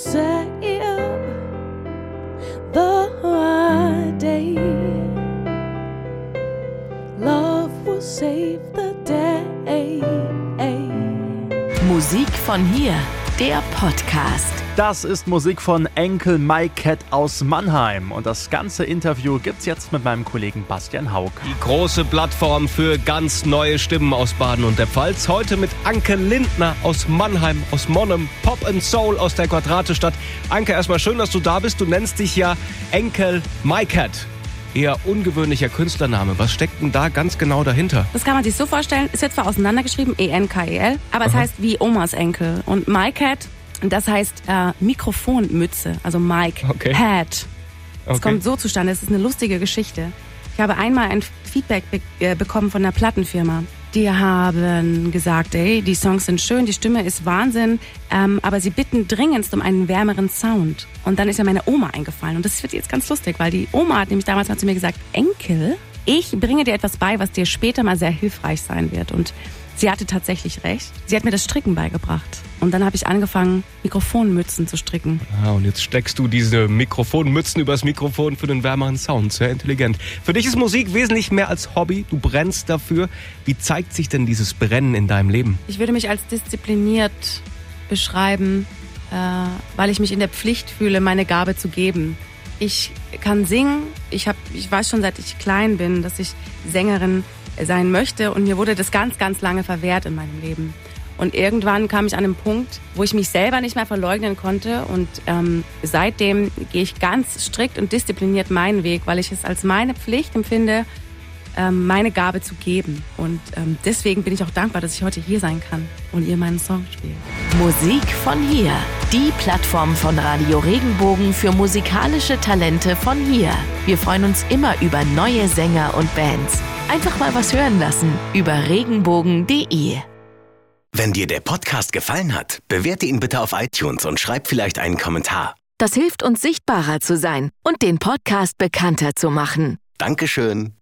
save the day. Love will save the day. Musik von hier, der Podcast. Das ist Musik von Enkel Mike Cat aus Mannheim. Und das ganze Interview gibt's jetzt mit meinem Kollegen Bastian Haug. Die große Plattform für ganz neue Stimmen aus Baden und der Pfalz. Heute mit Anke Lindner aus Mannheim, aus Monnem, Pop and Soul aus der Quadratestadt. Anke, erstmal schön, dass du da bist. Du nennst dich ja Enkel Mike Cat. Eher ungewöhnlicher Künstlername. Was steckt denn da ganz genau dahinter? Das kann man sich so vorstellen, ist jetzt zwar auseinandergeschrieben, E-N-K-E-L, aber es heißt wie Omas Enkel. Und MyCat, das heißt äh, Mikrofonmütze, also Mike Okay. Hat. Es Okay. kommt so zustande, es ist eine lustige Geschichte. Ich habe einmal ein Feedback be äh, bekommen von einer Plattenfirma. Die haben gesagt, ey, die Songs sind schön, die Stimme ist Wahnsinn, ähm, aber sie bitten dringendst um einen wärmeren Sound. Und dann ist ja meine Oma eingefallen. Und das wird jetzt ganz lustig, weil die Oma hat nämlich damals mal zu mir gesagt, Enkel, ich bringe dir etwas bei, was dir später mal sehr hilfreich sein wird. Und sie hatte tatsächlich recht. Sie hat mir das Stricken beigebracht. Und dann habe ich angefangen, Mikrofonmützen zu stricken. Ah, und jetzt steckst du diese Mikrofonmützen übers Mikrofon für den wärmeren Sound. Sehr intelligent. Für dich ist Musik wesentlich mehr als Hobby. Du brennst dafür. Wie zeigt sich denn dieses Brennen in deinem Leben? Ich würde mich als diszipliniert beschreiben, äh, weil ich mich in der Pflicht fühle, meine Gabe zu geben. Ich kann singen. Ich, hab, ich weiß schon, seit ich klein bin, dass ich Sängerin sein möchte. Und mir wurde das ganz, ganz lange verwehrt in meinem Leben. Und irgendwann kam ich an einen Punkt, wo ich mich selber nicht mehr verleugnen konnte. Und ähm, seitdem gehe ich ganz strikt und diszipliniert meinen Weg, weil ich es als meine Pflicht empfinde, ähm, meine Gabe zu geben. Und ähm, deswegen bin ich auch dankbar, dass ich heute hier sein kann und ihr meinen Song spielt. Musik von hier, die Plattform von Radio Regenbogen für musikalische Talente von hier. Wir freuen uns immer über neue Sänger und Bands. Einfach mal was hören lassen über regenbogen.de. Wenn dir der Podcast gefallen hat, bewerte ihn bitte auf iTunes und schreib vielleicht einen Kommentar. Das hilft uns sichtbarer zu sein und den Podcast bekannter zu machen. Dankeschön.